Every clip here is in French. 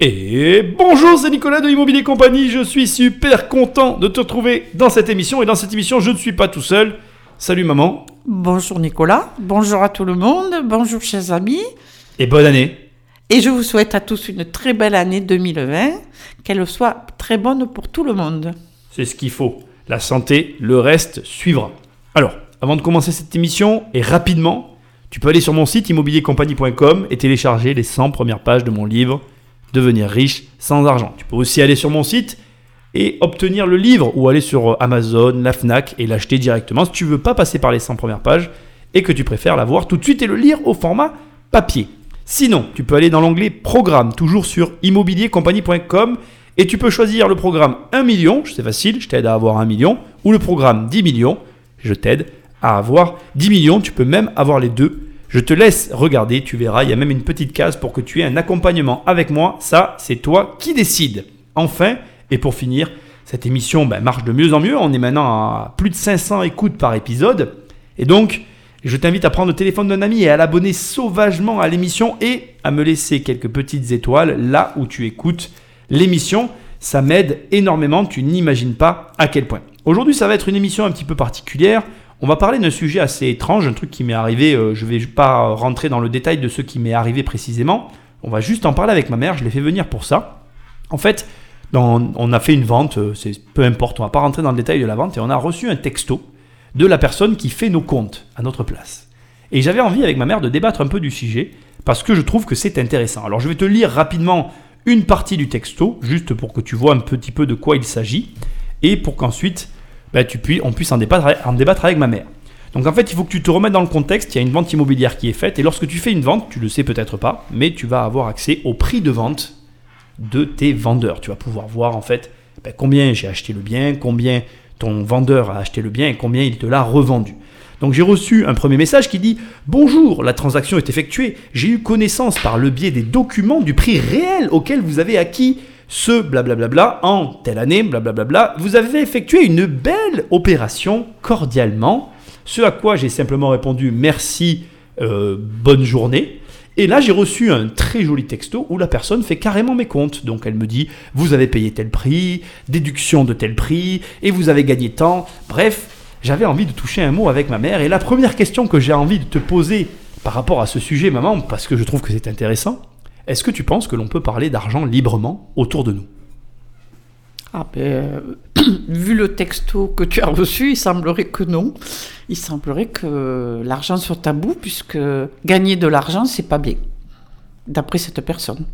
Et bonjour, c'est Nicolas de Immobilier Compagnie. Je suis super content de te retrouver dans cette émission. Et dans cette émission, je ne suis pas tout seul. Salut maman. Bonjour Nicolas, bonjour à tout le monde, bonjour chers amis. Et bonne année. Et je vous souhaite à tous une très belle année 2020, qu'elle soit très bonne pour tout le monde. C'est ce qu'il faut. La santé, le reste suivra. Alors, avant de commencer cette émission, et rapidement, tu peux aller sur mon site immobiliercompagnie.com et télécharger les 100 premières pages de mon livre Devenir riche sans argent. Tu peux aussi aller sur mon site et obtenir le livre ou aller sur Amazon, la Fnac et l'acheter directement si tu veux pas passer par les 100 premières pages et que tu préfères l'avoir tout de suite et le lire au format papier. Sinon, tu peux aller dans l'onglet Programme, toujours sur immobiliercompagnie.com et tu peux choisir le programme 1 million, c'est facile, je t'aide à avoir 1 million, ou le programme 10 millions, je t'aide à avoir 10 millions, tu peux même avoir les deux je te laisse regarder, tu verras, il y a même une petite case pour que tu aies un accompagnement avec moi. Ça, c'est toi qui décides. Enfin, et pour finir, cette émission ben, marche de mieux en mieux. On est maintenant à plus de 500 écoutes par épisode. Et donc, je t'invite à prendre le téléphone d'un ami et à l'abonner sauvagement à l'émission et à me laisser quelques petites étoiles là où tu écoutes l'émission. Ça m'aide énormément, tu n'imagines pas à quel point. Aujourd'hui, ça va être une émission un petit peu particulière. On va parler d'un sujet assez étrange, un truc qui m'est arrivé. Euh, je ne vais pas rentrer dans le détail de ce qui m'est arrivé précisément. On va juste en parler avec ma mère. Je l'ai fait venir pour ça. En fait, on a fait une vente. Euh, c'est peu importe. On va pas rentrer dans le détail de la vente et on a reçu un texto de la personne qui fait nos comptes à notre place. Et j'avais envie avec ma mère de débattre un peu du sujet parce que je trouve que c'est intéressant. Alors je vais te lire rapidement une partie du texto, juste pour que tu vois un petit peu de quoi il s'agit, et pour qu'ensuite puis, on puisse en débattre, avec ma mère. Donc en fait, il faut que tu te remettes dans le contexte. Il y a une vente immobilière qui est faite. Et lorsque tu fais une vente, tu le sais peut-être pas, mais tu vas avoir accès au prix de vente de tes vendeurs. Tu vas pouvoir voir en fait bah, combien j'ai acheté le bien, combien ton vendeur a acheté le bien et combien il te l'a revendu. Donc j'ai reçu un premier message qui dit Bonjour, la transaction est effectuée. J'ai eu connaissance par le biais des documents du prix réel auquel vous avez acquis ce blablabla en telle année, blablabla, vous avez effectué une belle opération cordialement. Ce à quoi j'ai simplement répondu merci, euh, bonne journée. Et là, j'ai reçu un très joli texto où la personne fait carrément mes comptes. Donc elle me dit, vous avez payé tel prix, déduction de tel prix, et vous avez gagné tant. Bref, j'avais envie de toucher un mot avec ma mère. Et la première question que j'ai envie de te poser par rapport à ce sujet, maman, parce que je trouve que c'est intéressant, est-ce que tu penses que l'on peut parler d'argent librement autour de nous? Ah ben, euh, vu le texto que tu as reçu, il semblerait que non. Il semblerait que l'argent soit tabou, puisque gagner de l'argent, c'est pas bien. D'après cette personne.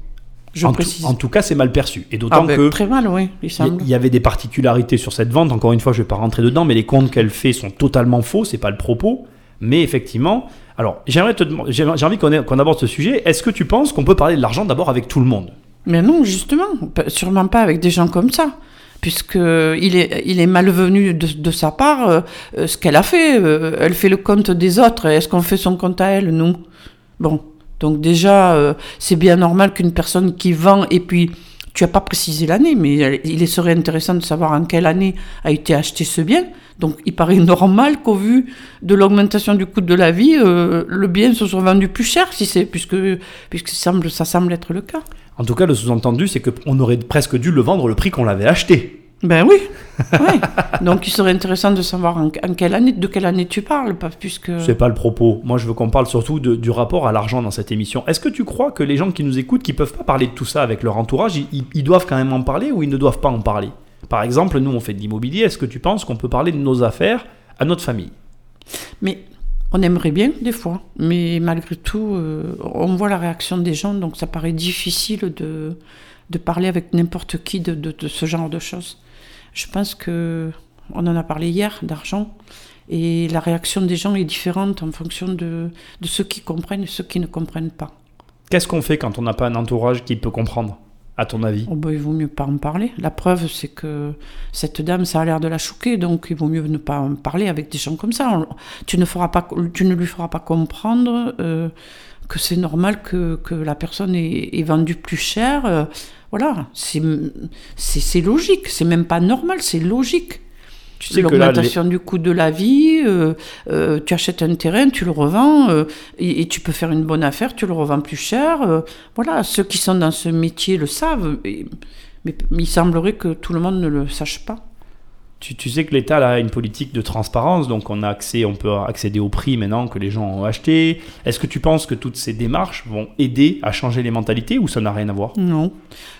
Je en, précise. Tout, en tout cas, c'est mal perçu. Et d'autant ah ben, que. Très mal, oui, il y avait des particularités sur cette vente. Encore une fois, je ne vais pas rentrer dedans, mais les comptes qu'elle fait sont totalement faux, c'est pas le propos. Mais effectivement, alors j'aimerais te j'ai envie qu'on aborde ce sujet. Est-ce que tu penses qu'on peut parler de l'argent d'abord avec tout le monde? Mais non, justement, sûrement pas avec des gens comme ça puisque il est, il est malvenu de, sa part euh, euh, ce qu'elle a fait. Euh, elle fait le compte des autres. Est-ce qu'on fait son compte à elle? Non. Bon, donc déjà, c'est bien normal qu'une personne qui vend et puis tu n'as pas précisé l'année, mais il serait intéressant de savoir en quelle année a été acheté ce bien. Donc il paraît normal qu'au vu de l'augmentation du coût de la vie, euh, le bien se soit vendu plus cher, si c'est puisque, puisque ça, semble, ça semble être le cas. En tout cas, le sous-entendu, c'est qu'on aurait presque dû le vendre le prix qu'on l'avait acheté. Ben oui. Donc il serait intéressant de savoir en, quelle année, de quelle année tu parles, pas puisque. C'est pas le propos. Moi, je veux qu'on parle surtout du rapport à l'argent dans cette émission. Est-ce que tu crois que les gens qui nous écoutent, qui peuvent pas parler de tout ça avec leur entourage, ils, doivent quand même en parler ou ils ne doivent pas en parler? Par exemple, nous, on fait de l'immobilier. Est-ce que tu penses qu'on peut parler de nos affaires à notre famille? Mais on aimerait bien des fois, mais malgré tout, euh, on voit la réaction des gens, donc ça paraît difficile de, de parler avec n'importe qui de, de ce genre de choses. Je pense que on en a parlé hier d'argent et la réaction des gens est différente en fonction de, de ceux qui comprennent et ceux qui ne comprennent pas. Qu'est-ce qu'on fait quand on n'a pas un entourage qui peut comprendre, à ton avis? Oh ben, Il vaut mieux pas en parler. La preuve, c'est que cette dame, ça a l'air de la choquer, donc il vaut mieux ne pas en parler avec des gens comme ça. tu, ne feras pas, tu ne lui feras pas comprendre euh, que c'est normal que, que, la personne ait, vendu plus cher. Euh, voilà, c'est logique, c'est même pas normal, c'est logique. Tu sais les- L'augmentation du coût de la vie, euh, euh, tu achètes un terrain, tu le revends, euh, et, et tu peux faire une bonne affaire, tu le revends plus cher. voilà, ceux qui sont dans ce métier le savent, et- mais il semblerait que tout le monde ne le sache pas. Tu, sais que l'État a une politique de transparence, donc on a accès, on peut accéder au prix maintenant que les gens ont acheté. Est-ce que tu penses que toutes ces démarches vont aider à changer les mentalités ou ça n'a rien à voir? Non,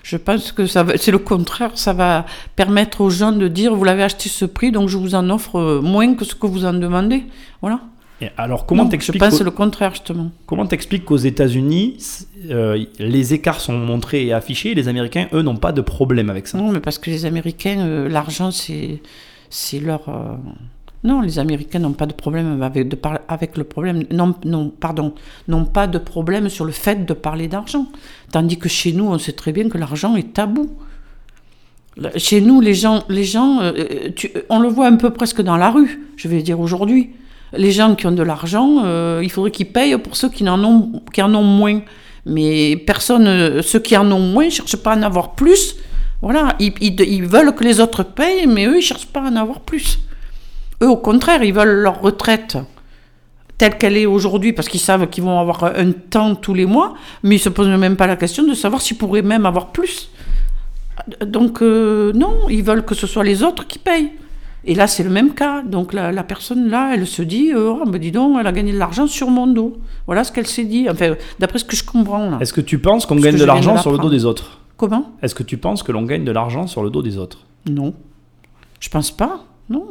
je pense que ça c'est le contraire, ça va permettre aux gens de dire vous l'avez acheté ce prix, donc je vous en offre euh, moins que ce que vous en demandez. Voilà. Et Alors comment Non, je t'expliques pense le contraire justement. comment t'expliques qu'aux États-Unis euh, les écarts sont montrés et affichés, et les Américains eux n'ont pas de problème avec ça? Non, mais parce que les Américains, euh, l'argent, c'est, c'est leur. euh, Non, les Américains n'ont pas de problème avec, de par- avec le problème. Non, non, pardon, n'ont pas de problème sur le fait de parler d'argent. Tandis que chez nous, on sait très bien que l'argent est tabou. Chez nous, les gens, les gens tu- on le voit un peu presque dans la rue, je vais dire aujourd'hui. Les gens qui ont de l'argent, euh, il faudrait qu'ils payent pour ceux qui en ont, qui en ont moins. Mais personne, ceux qui en ont moins, ne cherchent pas à en avoir plus. Voilà, ils, veulent que les autres payent, mais eux, ils cherchent pas à en avoir plus. Eux, au contraire, ils veulent leur retraite telle qu'elle est aujourd'hui, parce qu'ils savent qu'ils vont avoir un temps tous les mois, mais ils se posent même pas la question de savoir s'ils pourraient même avoir plus. Donc, euh, non, ils veulent que ce soit les autres qui payent. Et là, c'est le même cas. Donc, la, la personne, là, elle se dit, euh, oh, ben dis donc, elle a gagné de l'argent sur mon dos. Voilà ce qu'elle s'est dit. Enfin, d'après ce que je comprends, là. Est-ce que tu penses qu'on gagne de l'argent sur le dos des autres? Comment? Est-ce que tu penses que l'on gagne de l'argent sur le dos des autres? Non. Je pense pas. Non.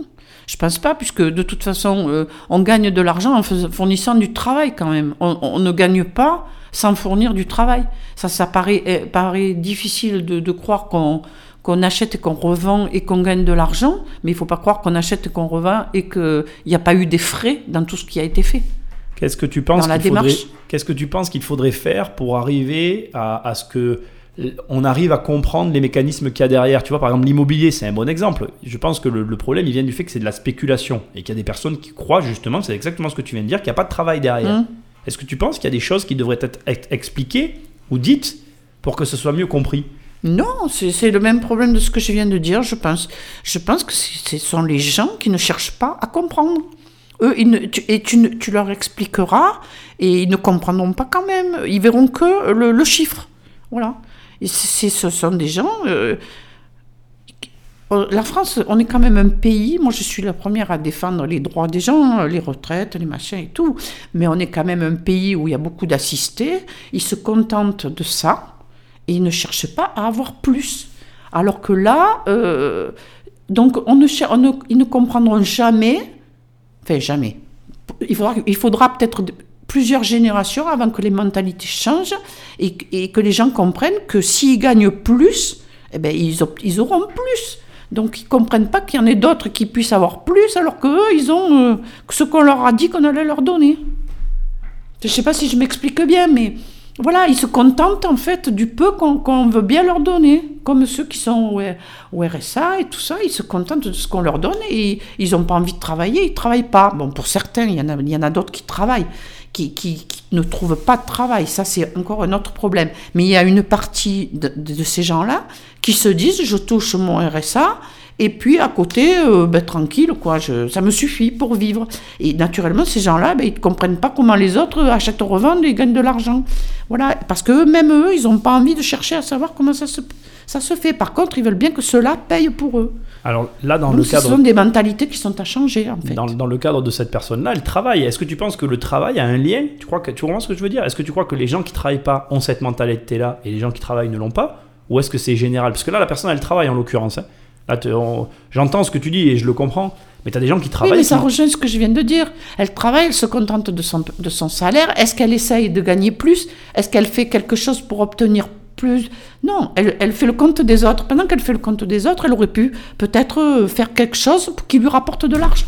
Je pense pas, puisque de toute façon, euh, on gagne de l'argent en fournissant du travail quand même. On, on ne gagne pas sans fournir du travail. Ça, ça paraît, eh, paraît difficile de, de croire qu'on qu'on achète et qu'on revend et qu'on gagne de l'argent, mais il faut pas croire qu'on achète et qu'on revend et qu'il n'y a pas eu des frais dans tout ce qui a été fait. Qu'est-ce que tu penses qu'il faudrait démarche. Qu'est-ce que tu penses qu'il faudrait faire pour arriver à, à ce que on arrive à comprendre les mécanismes qu'il y a derrière? Tu vois, par exemple, l'immobilier, c'est un bon exemple. Je pense que le, le problème, il vient du fait que c'est de la spéculation et qu'il y a des personnes qui croient justement, c'est exactement ce que tu viens de dire, qu'il n'y a pas de travail derrière. Hein Est-ce que tu penses qu'il y a des choses qui devraient être ex- expliquées ou dites pour que ce soit mieux compris? Non, c'est le même problème de ce que je viens de dire, je pense. Je pense que ce sont les gens qui ne cherchent pas à comprendre. Eux, tu, et tu, tu leur expliqueras et ils ne comprendront pas quand même. Ils verront que le, chiffre. Voilà. Et ce sont des gens. euh, la France, on est quand même un pays. Moi, je suis la première à défendre les droits des gens, les retraites, les machins et tout. Mais on est quand même un pays où il y a beaucoup d'assistés. Ils se contentent de ça et ne cherchent pas à avoir plus. Alors que là, euh, donc on ne, ne- ils ne comprendront jamais, enfin jamais. Il faudra, peut-être plusieurs générations avant que les mentalités changent et, que les gens comprennent que s'ils gagnent plus, eh ben, ils, auront plus. Donc ils comprennent pas qu'il y en ait d'autres qui puissent avoir plus alors qu'eux, ils ont euh, ce qu'on leur a dit qu'on allait leur donner. Je sais pas si je m'explique bien, mais voilà, ils se contentent en fait du peu qu'on veut bien leur donner. Comme ceux qui sont au, RSA et tout ça, ils se contentent de ce qu'on leur donne et ils n'ont pas envie de travailler, ils travaillent pas. Bon, pour certains, il y en a, d'autres qui travaillent, qui, ne trouvent pas de travail. Ça, c'est encore un autre problème. Mais il y a une partie de, ces gens-là qui se disent, je touche mon RSA. Et puis à côté, euh, ben, tranquille, quoi, ça me suffit pour vivre. Et naturellement, ces gens-là, ben, ils ne comprennent pas comment les autres achètent, revendent et gagnent de l'argent. Voilà, parce que même eux, ils n'ont pas envie de chercher à savoir comment ça se, ça se fait. Par contre, ils veulent bien que cela paye pour eux. Alors là, dans Donc, le ce cadre sont des mentalités qui sont à changer, en fait. Dans, dans le cadre de cette personne-là, elle travaille. Est-ce que tu penses que le travail a un lien? Tu crois que tu comprends ce que je veux dire? Est-ce que tu crois que les gens qui travaillent pas ont cette mentalité-là et les gens qui travaillent ne l'ont pas? Ou est-ce que c'est général? Parce que là, la personne, elle travaille en l'occurrence. hein. Là, j'entends ce que tu dis et je le comprends. Mais tu as des gens qui Oui, travaillent. mais ça qui- rejoint ce que je viens de dire. Elle travaille, elle se contente de son, de son salaire. Est-ce qu'elle essaye de gagner plus? Est-ce qu'elle fait quelque chose pour obtenir plus? Non, elle, elle fait le compte des autres. Pendant qu'elle fait le compte des autres, elle aurait pu peut-être euh, faire quelque chose qui lui rapporte de l'argent.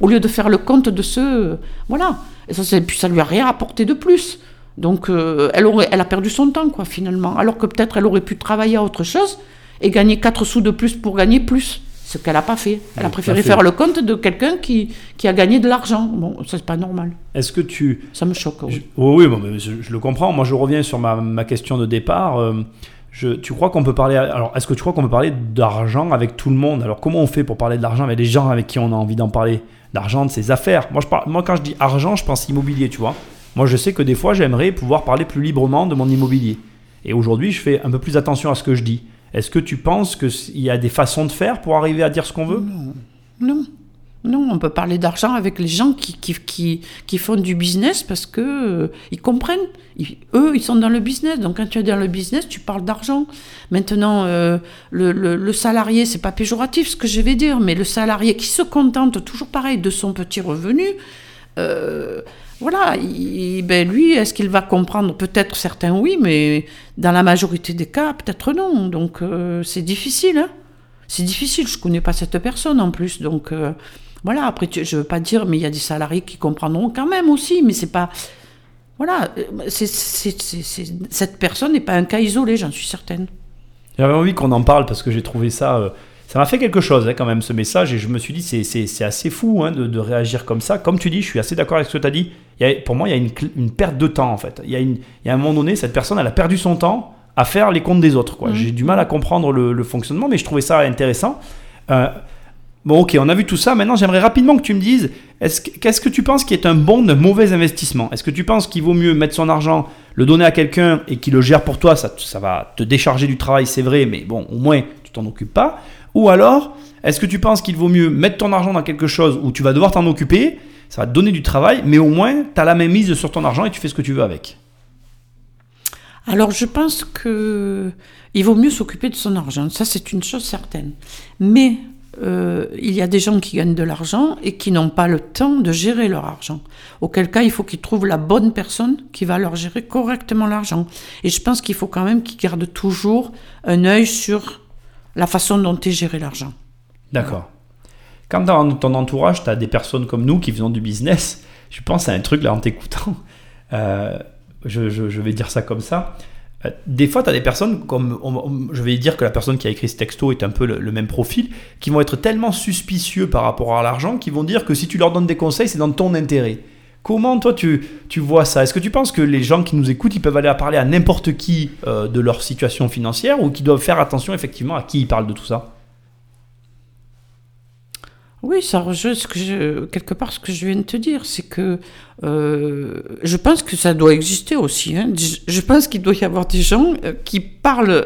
Au lieu de faire le compte de ceux... Voilà. Et ça, puis ça lui a rien apporté de plus. Donc, euh, elle, aurait, elle a perdu son temps, quoi, finalement. Alors que peut-être elle aurait pu travailler à autre chose et gagner 4 sous de plus pour gagner plus. Ce qu'elle n'a pas fait. Elle a préféré faire le compte de quelqu'un qui, qui a gagné de l'argent. Bon, ça, c'est pas normal. Est-ce que tu. Ça me choque. oui. Je- Oui, oui, bon, je, je le comprends. Moi, je reviens sur ma, ma question de départ. Euh, je, tu crois qu'on peut parler. Alors, est-ce que tu crois qu'on peut parler d'argent avec tout le monde? Alors, comment on fait pour parler de l'argent avec les gens avec qui on a envie d'en parler? D'argent, de ses affaires. Moi, je parle, moi, quand je dis argent, je pense immobilier, tu vois. Moi, je sais que des fois, j'aimerais pouvoir parler plus librement de mon immobilier. Et aujourd'hui, je fais un peu plus attention à ce que je dis. Est-ce que tu penses qu'il y a des façons de faire pour arriver à dire ce qu'on veut? Non. Non. Non, on peut parler d'argent avec les gens qui, qui, qui, font du business parce que euh, ils comprennent. Eux, ils sont dans le business. Donc, quand tu es dans le business, tu parles d'argent. Maintenant, euh, le, le, le salarié, c'est pas péjoratif ce que je vais dire, mais le salarié qui se contente toujours pareil de son petit revenu, euh, voilà, il- ben lui, est-ce qu'il va comprendre? Peut-être certains oui, mais dans la majorité des cas, peut-être non. Donc, euh, c'est difficile. Hein c'est difficile, je connais pas cette personne en plus, donc euh, voilà. Après, je veux pas dire, mais il y a des salariés qui comprendront quand même aussi, mais c'est pas, voilà, euh, cette personne n'est pas un cas isolé, j'en suis certaine. J'avais envie qu'on en parle parce que j'ai trouvé ça. Ça m'a fait quelque chose hein, quand même ce message et je me suis dit c'est, assez fou hein, de, de réagir comme ça. Comme tu dis, je suis assez d'accord avec ce que tu as dit. Il y a- pour moi, il y a une, une perte de temps en fait. Il y, a une, il y a un moment donné, cette personne, elle a perdu son temps à faire les comptes des autres. Mhm. J'ai du mal à comprendre le, le fonctionnement, mais je trouvais ça intéressant. Euh, bon, ok, on a vu tout ça. Maintenant, j'aimerais rapidement que tu me dises est-ce que- qu'est-ce que tu penses qui est un bon d'un mauvais investissement? Est-ce que tu penses qu'il vaut mieux mettre son argent, le donner à quelqu'un et qui le gère pour toi? Ça, ça va te décharger du travail, c'est vrai, mais bon, au moins, tu t'en occupes pas. Ou alors, est-ce que tu penses qu'il vaut mieux mettre ton argent dans quelque chose où tu vas devoir t'en occuper ça va te donner du travail, mais au moins, tu as la même mise sur ton argent et tu fais ce que tu veux avec? Alors, je pense que il vaut mieux s'occuper de son argent. Ça, c'est une chose certaine. Mais euh, il y a des gens qui gagnent de l'argent et qui n'ont pas le temps de gérer leur argent. Auquel cas, il faut qu'ils trouvent la bonne personne qui va leur gérer correctement l'argent. Et je pense qu'il faut quand même qu'ils gardent toujours un œil sur la façon dont est géré l'argent. D'accord. Quand dans ton entourage, tu as des personnes comme nous qui faisons du business, je pense à un truc là en t'écoutant. Euh, je, vais dire ça comme ça. Euh, Des fois, tu as des personnes, comme je vais dire que la personne qui a écrit ce texto est un peu le, le même profil, qui vont être tellement suspicieux par rapport à l'argent qu'ils vont dire que si tu leur donnes des conseils, c'est dans ton intérêt. Comment toi tu, tu vois ça? Est-ce que tu penses que les gens qui nous écoutent, ils peuvent aller parler à n'importe qui euh, de leur situation financière ou qu'ils doivent faire attention effectivement à qui ils parlent de tout ça? Oui, ça rejoint quelque part ce que je viens de te dire, c'est que euh, je pense que ça doit exister aussi. hein. Je, pense qu'il doit y avoir des gens euh, qui parlent,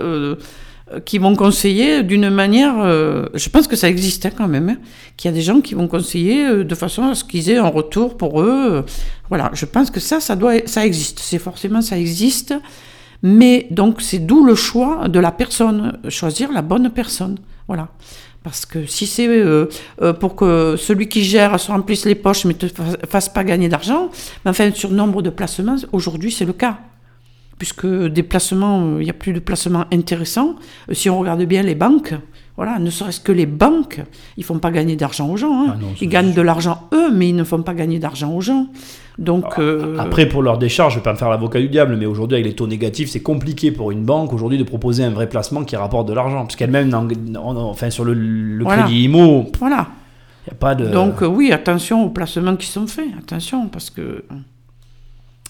qui vont conseiller d'une manière. euh, je pense que ça existe hein, quand même. hein, qu'il y a des gens qui vont conseiller euh, de façon à ce qu'ils aient un retour pour eux. voilà, je pense que ça, ça doit, ça existe. C'est forcément ça existe. Mais donc c'est d'où le choix de la personne, choisir la bonne personne. Voilà. Parce que si c'est euh, pour que celui qui gère se remplisse les poches mais ne te fa- fasse pas gagner d'argent, enfin sur nombre de placements, aujourd'hui c'est le cas. Puisque des placements, il n'y a plus de placements intéressants. Euh, si on regarde bien les banques, voilà, ne serait-ce que les banques, ils font pas gagner d'argent aux gens. hein. Ah non, ils gagnent de l'argent eux, mais ils ne font pas gagner d'argent aux gens. Donc euh, Après, pour leur décharge, je vais pas me faire l'avocat du diable, mais aujourd'hui, avec les taux négatifs, c'est compliqué pour une banque aujourd'hui de proposer un vrai placement qui rapporte de l'argent. Puisqu'elle-même, n'en- n'en- enfin, sur le, le Voilà. crédit IMO, voilà. il n'y a pas de. Donc euh, oui, attention aux placements qui sont faits. Attention, parce que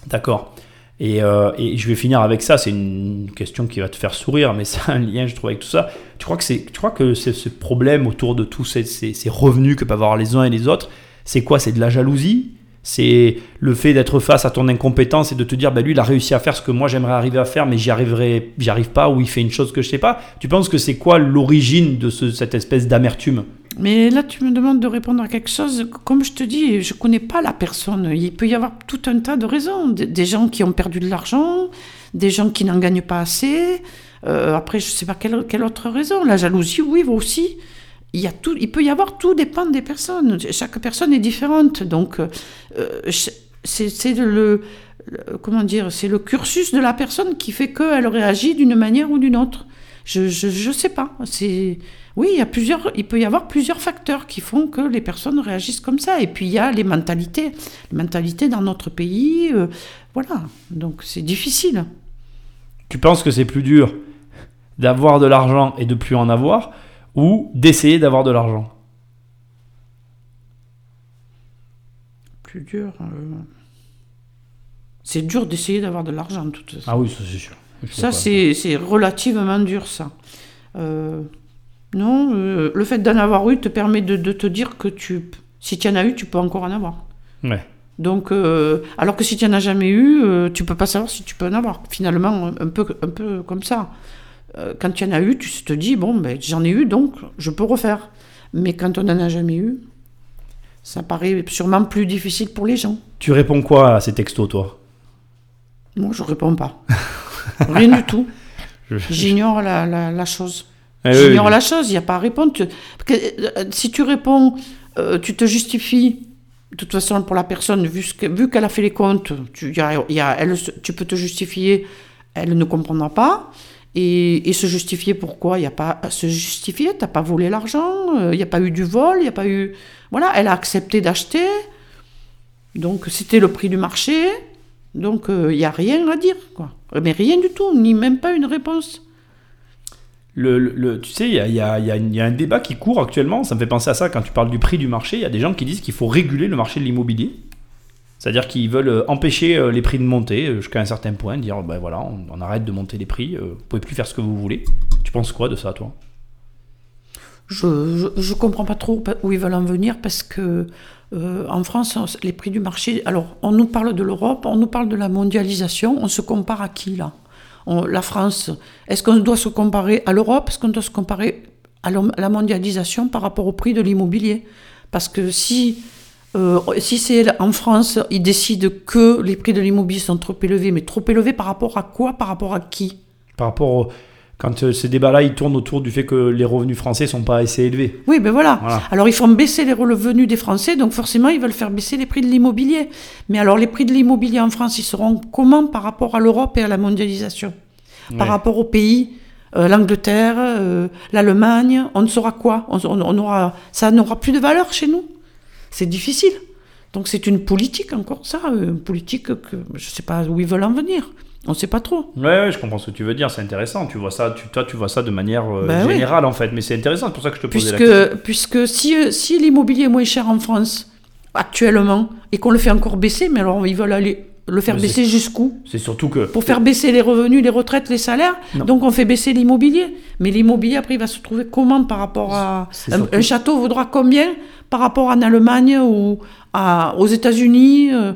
D'accord. Et, euh, et je vais finir avec ça. C'est une question qui va te faire sourire, mais c'est un lien, je trouve, avec tout ça. Tu crois que, c'est, tu crois que ce problème autour de tous ces, ces- revenus que peuvent avoir les uns et les autres, c'est quoi? C'est de la jalousie? C'est le fait d'être face à ton incompétence et de te dire, bah, lui, il a réussi à faire ce que moi j'aimerais arriver à faire, mais j'y arriverai, j'y arrive pas, ou il fait une chose que je sais pas. Tu penses que c'est quoi l'origine de ce- cette espèce d'amertume? Mais là, tu me demandes de répondre à quelque chose. Comme je te dis, je connais pas la personne. Il peut y avoir tout un tas de raisons. Des, gens qui ont perdu de l'argent, des gens qui n'en gagnent pas assez. Euh, après, je sais pas quelle, quelle autre raison. La jalousie, oui, aussi. Il, y a tout, il peut y avoir tout dépend des personnes. Chaque personne est différente. Donc, euh, c'est le, comment dire, c'est le cursus de la personne qui fait qu'elle réagit d'une manière ou d'une autre. Je, je sais pas. C'est oui, il y a plusieurs, il peut y avoir plusieurs facteurs qui font que les personnes réagissent comme ça. Et puis il y a les mentalités, les mentalités dans notre pays, euh, voilà. Donc c'est difficile. Tu penses que c'est plus dur d'avoir de l'argent et de plus en avoir, ou d'essayer d'avoir de l'argent? Plus dur. euh, C'est dur d'essayer d'avoir de l'argent, de toute façon. Ah oui, ça c'est sûr. Ça, c'est relativement dur, ça. Euh, non, euh, le fait d'en avoir eu te permet de, de te dire que tu, si tu en as eu, tu peux encore en avoir. Ouais. Donc, euh, alors que si tu n'en as jamais eu, euh, tu peux pas savoir si tu peux en avoir. Finalement, un peu, un peu comme ça. Euh, quand tu en as eu, tu te dis, bon, ben, j'en ai eu, donc je peux refaire. Mais quand on n'en a jamais eu, ça paraît sûrement plus difficile pour les gens. Tu réponds quoi à ces textos, toi? Moi, je réponds pas. Rien du tout. J'ignore la, la, la chose. Eh J'ignore oui. la chose, il n'y a pas à répondre. Tu- parce que, euh, si tu réponds, euh, tu te justifies. De toute façon, pour la personne, vu, ce que- vu qu'elle a fait les comptes, tu, y a- y a- elle, se- tu peux te justifier, elle ne comprendra pas. Et, et se justifier pourquoi? Il n'y a pas à se justifier, tu n'as pas volé l'argent, euh, il n'y a pas eu du vol, il n'y a pas eu... Voilà, elle a accepté d'acheter. Donc c'était le prix du marché. Donc il n'y a rien à dire, quoi. Mais rien du tout, ni même pas une réponse. Le, tu sais, il y a, un débat qui court actuellement. Ça me fait penser à ça quand tu parles du prix du marché. Il y a des gens qui disent qu'il faut réguler le marché de l'immobilier. C'est-à-dire qu'ils veulent euh, empêcher euh, les prix de monter euh, jusqu'à un certain point, dire ben voilà, on, arrête de monter les prix, vous pouvez plus faire ce que vous voulez. Tu penses quoi de ça, toi? Je, je, comprends pas trop où ils veulent en venir parce que en France, les prix du marché. Alors, on nous parle de l'Europe, on nous parle de la mondialisation. On se compare à qui là? La France. Est-ce qu'on doit se comparer à l'Europe? Est-ce qu'on doit se comparer à la mondialisation par rapport au prix de l'immobilier? Parce que si euh, si c'est en France, ils décident que les prix de l'immobilier sont trop élevés, mais trop élevés par rapport à quoi? Par rapport à qui? Par rapport quand euh, ces débats-là, ils tournent autour du fait que les revenus français sont pas assez élevés. Oui, ben voilà. Voilà. Alors ils font baisser les revenus des Français, donc forcément ils veulent faire baisser les prix de l'immobilier. Mais alors les prix de l'immobilier en France, ils seront comment par rapport à l'Europe et à la mondialisation? Par rapport aux pays, euh, l'Angleterre, euh, l'Allemagne, on ne saura quoi? On, on- on aura, Ça n'aura plus de valeur chez nous? C'est difficile. Donc c'est une politique encore ça, euh, une politique que je ne sais pas où ils veulent en venir. On ne sait pas trop. Ouais, ouais, je comprends ce que tu veux dire, c'est intéressant. Tu vois ça, tu, toi, tu vois ça de manière euh, Ben oui. générale en fait, mais c'est intéressant, c'est pour ça que je te posais la question. Puisque, si, euh, si l'immobilier est moins cher en France actuellement et qu'on le fait encore baisser, mais alors ils veulent aller le faire Mais baisser jusqu'où C'est surtout que Pour faire baisser les revenus, les retraites, les salaires. Non. Donc on fait baisser l'immobilier. Mais l'immobilier après il va se trouver comment par rapport à un, surtout- un château vaudra combien par rapport en Allemagne ou à, aux États-Unis euh,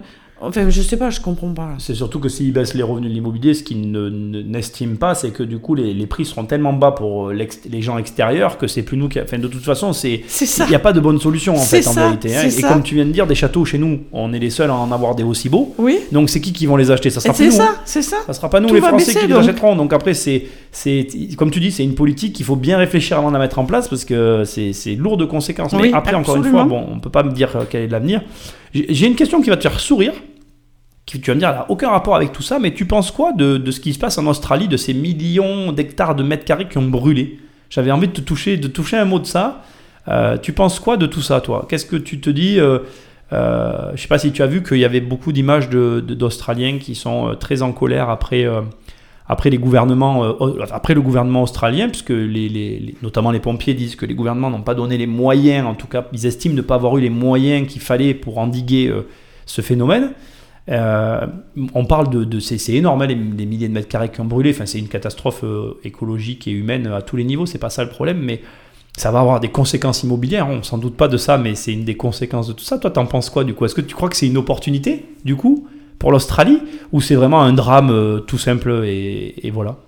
Enfin je sais pas, je comprends pas. C'est surtout que s'ils baissent les revenus de l'immobilier, ce qu'ils ne- ne- n'estiment pas, c'est que du coup, les, les prix seront tellement bas pour euh, les gens extérieurs que c'est plus nous qui. Enfin, de toute façon, c'est. C'est ça. Il n'y a pas de bonne solution en C'est fait, en ça, vérité. hein. c'est Et ça. comme tu viens de dire, des châteaux chez nous, on est les seuls à en avoir des aussi beaux. Oui. Donc c'est qui qui vont les acheter? Ça Et sera plus C'est nous. hein. ça, c'est ça. Ça sera pas nous Tout les Français baisser, qui les achèteront. Donc après, c'est, c'est, comme tu dis, c'est une politique qu'il faut bien réfléchir avant de la mettre en place parce que c'est, c'est lourd de conséquences. Mais après, encore une fois, bon, on peut pas me dire euh, quel est l'avenir. J'ai une question qui va te faire sourire. Tu vas me dire, n'a aucun rapport avec tout ça, mais tu penses quoi de, ce qui se passe en Australie, de ces millions d'hectares de mètres carrés qui ont brûlé? J'avais envie de te toucher, de toucher un mot de ça. Euh, tu penses quoi de tout ça, toi? Qu'est-ce que tu te dis euh, euh, Je sais pas si tu as vu qu'il y avait beaucoup d'images d'Australiens qui sont très en colère après, après les gouvernements, après le gouvernement australien, puisque notamment les pompiers disent que les gouvernements n'ont pas donné les moyens, en tout cas, ils estiment ne pas avoir eu les moyens qu'il fallait pour endiguer ce phénomène. Euh, on parle de, c'est, énorme, hein, les, milliers de mètres carrés qui ont brûlé. Enfin, c'est une catastrophe euh, écologique et humaine à tous les niveaux. C'est pas ça le problème, mais ça va avoir des conséquences immobilières. On s'en doute pas de ça, mais c'est une des conséquences de tout ça. Toi, t'en penses quoi du coup? Est-ce que tu crois que c'est une opportunité du coup pour l'Australie? Ou c'est vraiment un drame euh, tout simple et, voilà?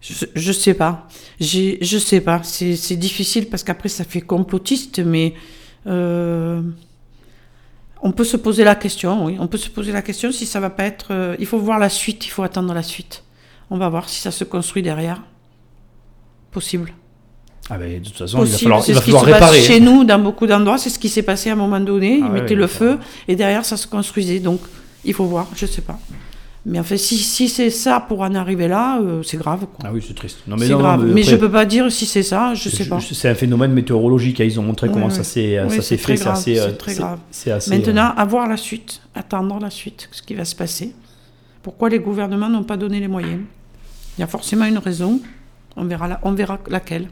Je, je sais pas. Je sais pas. C'est, difficile parce qu'après ça fait complotiste, mais euh, on peut se poser la question. Oui, on peut se poser la question si ça va pas être. euh, il faut voir la suite. Il faut attendre la suite. On va voir si ça se construit derrière. Possible. Ah ben, de toute façon, il va falloir, C'est il va ce qui se réparer. passe chez nous dans beaucoup d'endroits. C'est ce qui s'est passé à un moment donné. Ah Ils ouais, mettaient ouais, le feu et derrière ça se construisait. Donc il faut voir. Je sais pas. Mais en fait, si, si c'est ça pour en arriver là, euh, c'est grave. quoi. Ah oui, c'est triste. Non, mais C'est non, non, grave. Mais, après, je peux pas dire si c'est ça, je sais pas. C'est un phénomène météorologique. hein, Ils ont montré Ouais, comment ouais. ça s'est Oui, ça c'est s'est très fait. C'est grave, assez. c'est euh, très c'est- grave. c'est assez, euh, Maintenant, à voir la suite, attendre la suite, ce qui va se passer. Pourquoi les gouvernements n'ont pas donné les moyens? Il y a forcément une raison. On verra, la- on verra laquelle.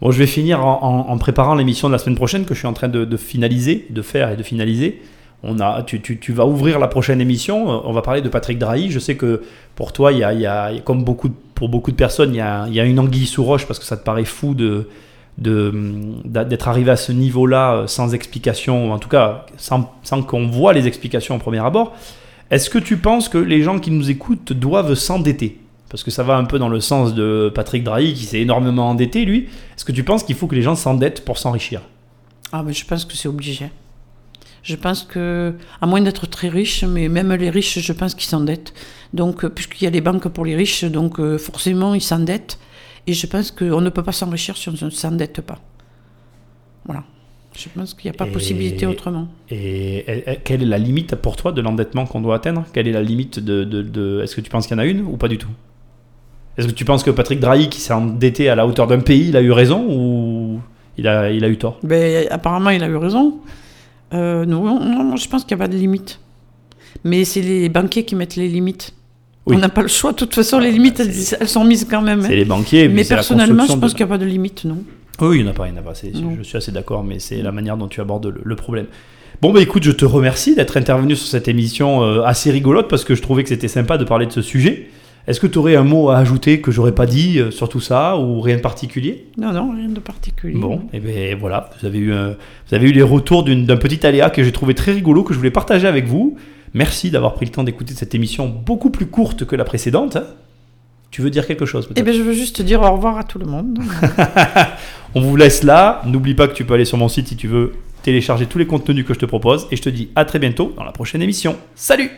Bon, je vais finir en, en- en préparant l'émission de la semaine prochaine que je suis en train de, de finaliser, de faire et de finaliser. On a, tu, tu- tu vas ouvrir la prochaine émission. euh, On va parler de Patrick Drahi. Je sais que pour toi, il y a, il y a- comme beaucoup, pour beaucoup de personnes, il y, a, il y a une anguille sous roche parce que ça te paraît fou de- d'être arrivé à ce niveau-là euh, sans explication, ou en tout cas sans, sans qu'on voit les explications au premier abord. Est-ce que tu penses que les gens qui nous écoutent doivent s'endetter? Parce que ça va un peu dans le sens de Patrick Drahi qui s'est énormément endetté, lui. Est-ce que tu penses qu'il faut que les gens s'endettent pour s'enrichir? Ah, mais je pense que c'est obligé. Je pense que, à moins d'être très riche, mais même les riches, je pense qu'ils s'endettent. Donc, euh, puisqu'il y a les banques pour les riches, donc euh, forcément, ils s'endettent. Et je pense qu'on ne peut pas s'enrichir si on ne s'endette pas. Voilà. Je pense qu'il n'y a pas Et- possibilité autrement. Et et- et quelle est la limite pour toi de l'endettement qu'on doit atteindre? Quelle est la limite de... de- de- Est-ce que tu penses qu'il y en a une ou pas du tout? Est-ce que tu penses que Patrick Drahi, qui s'est endetté à la hauteur d'un pays, il a eu raison ou il a, il a eu tort? Ben, apparemment, il a eu raison. Euh, non, je pense qu'il n'y a pas de limite. Mais c'est les banquiers qui mettent les limites. Oui. On n'a pas le choix. De toute façon, les Ah, limites, elles, elles sont mises quand même. hein. C'est les banquiers, Mais la personnellement, je pense de- qu'il n'y a pas de limite, non. Oui, il n'y en a pas, il en a pas. je suis assez d'accord, mais c'est la manière dont tu abordes le, le problème. Bon, bah écoute, je te remercie d'être intervenu sur cette émission euh, assez rigolote parce que je trouvais que c'était sympa de parler de ce sujet. Est-ce que tu aurais un mot à ajouter que j'aurais pas dit euh, sur tout ça ou rien de particulier? Non, non, rien de particulier. Bon, et bien voilà, vous avez eu, un- vous avez eu les retours d'un petit aléa que j'ai trouvé très rigolo, que je voulais partager avec vous. Merci d'avoir pris le temps d'écouter cette émission beaucoup plus courte que la précédente. hein. Tu veux dire quelque chose Eh bien, je veux juste dire au revoir à tout le monde. On vous laisse là. N'oublie pas que tu peux aller sur mon site si tu veux télécharger tous les contenus que je te propose. Et je te dis à très bientôt dans la prochaine émission. Salut